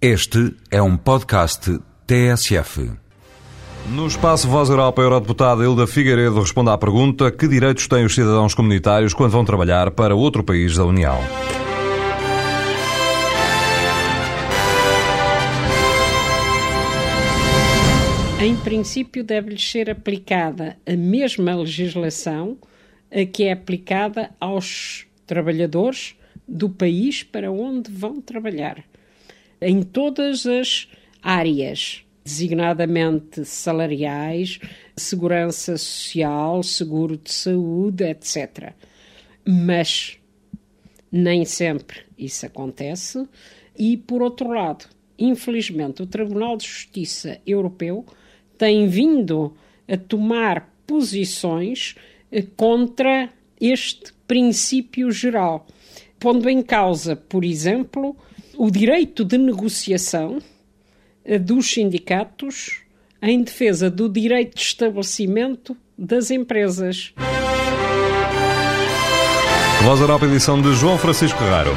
Este é um podcast TSF. No espaço Voz Europa, a Eurodeputada Hilda Figueiredo responde à pergunta que direitos têm os cidadãos comunitários quando vão trabalhar para outro país da União. Em princípio, deve-lhes ser aplicada a mesma legislação a que é aplicada aos trabalhadores do país para onde vão trabalhar, em todas as áreas, designadamente salariais, segurança social, seguro de saúde, etc. Mas nem sempre isso acontece, e por outro lado, infelizmente, o Tribunal de Justiça Europeu tem vindo a tomar posições eh, contra este princípio geral, pondo em causa, por exemplo, o direito de negociação eh, dos sindicatos em defesa do direito de estabelecimento das empresas. Voz Europa, edição de João Francisco Raro.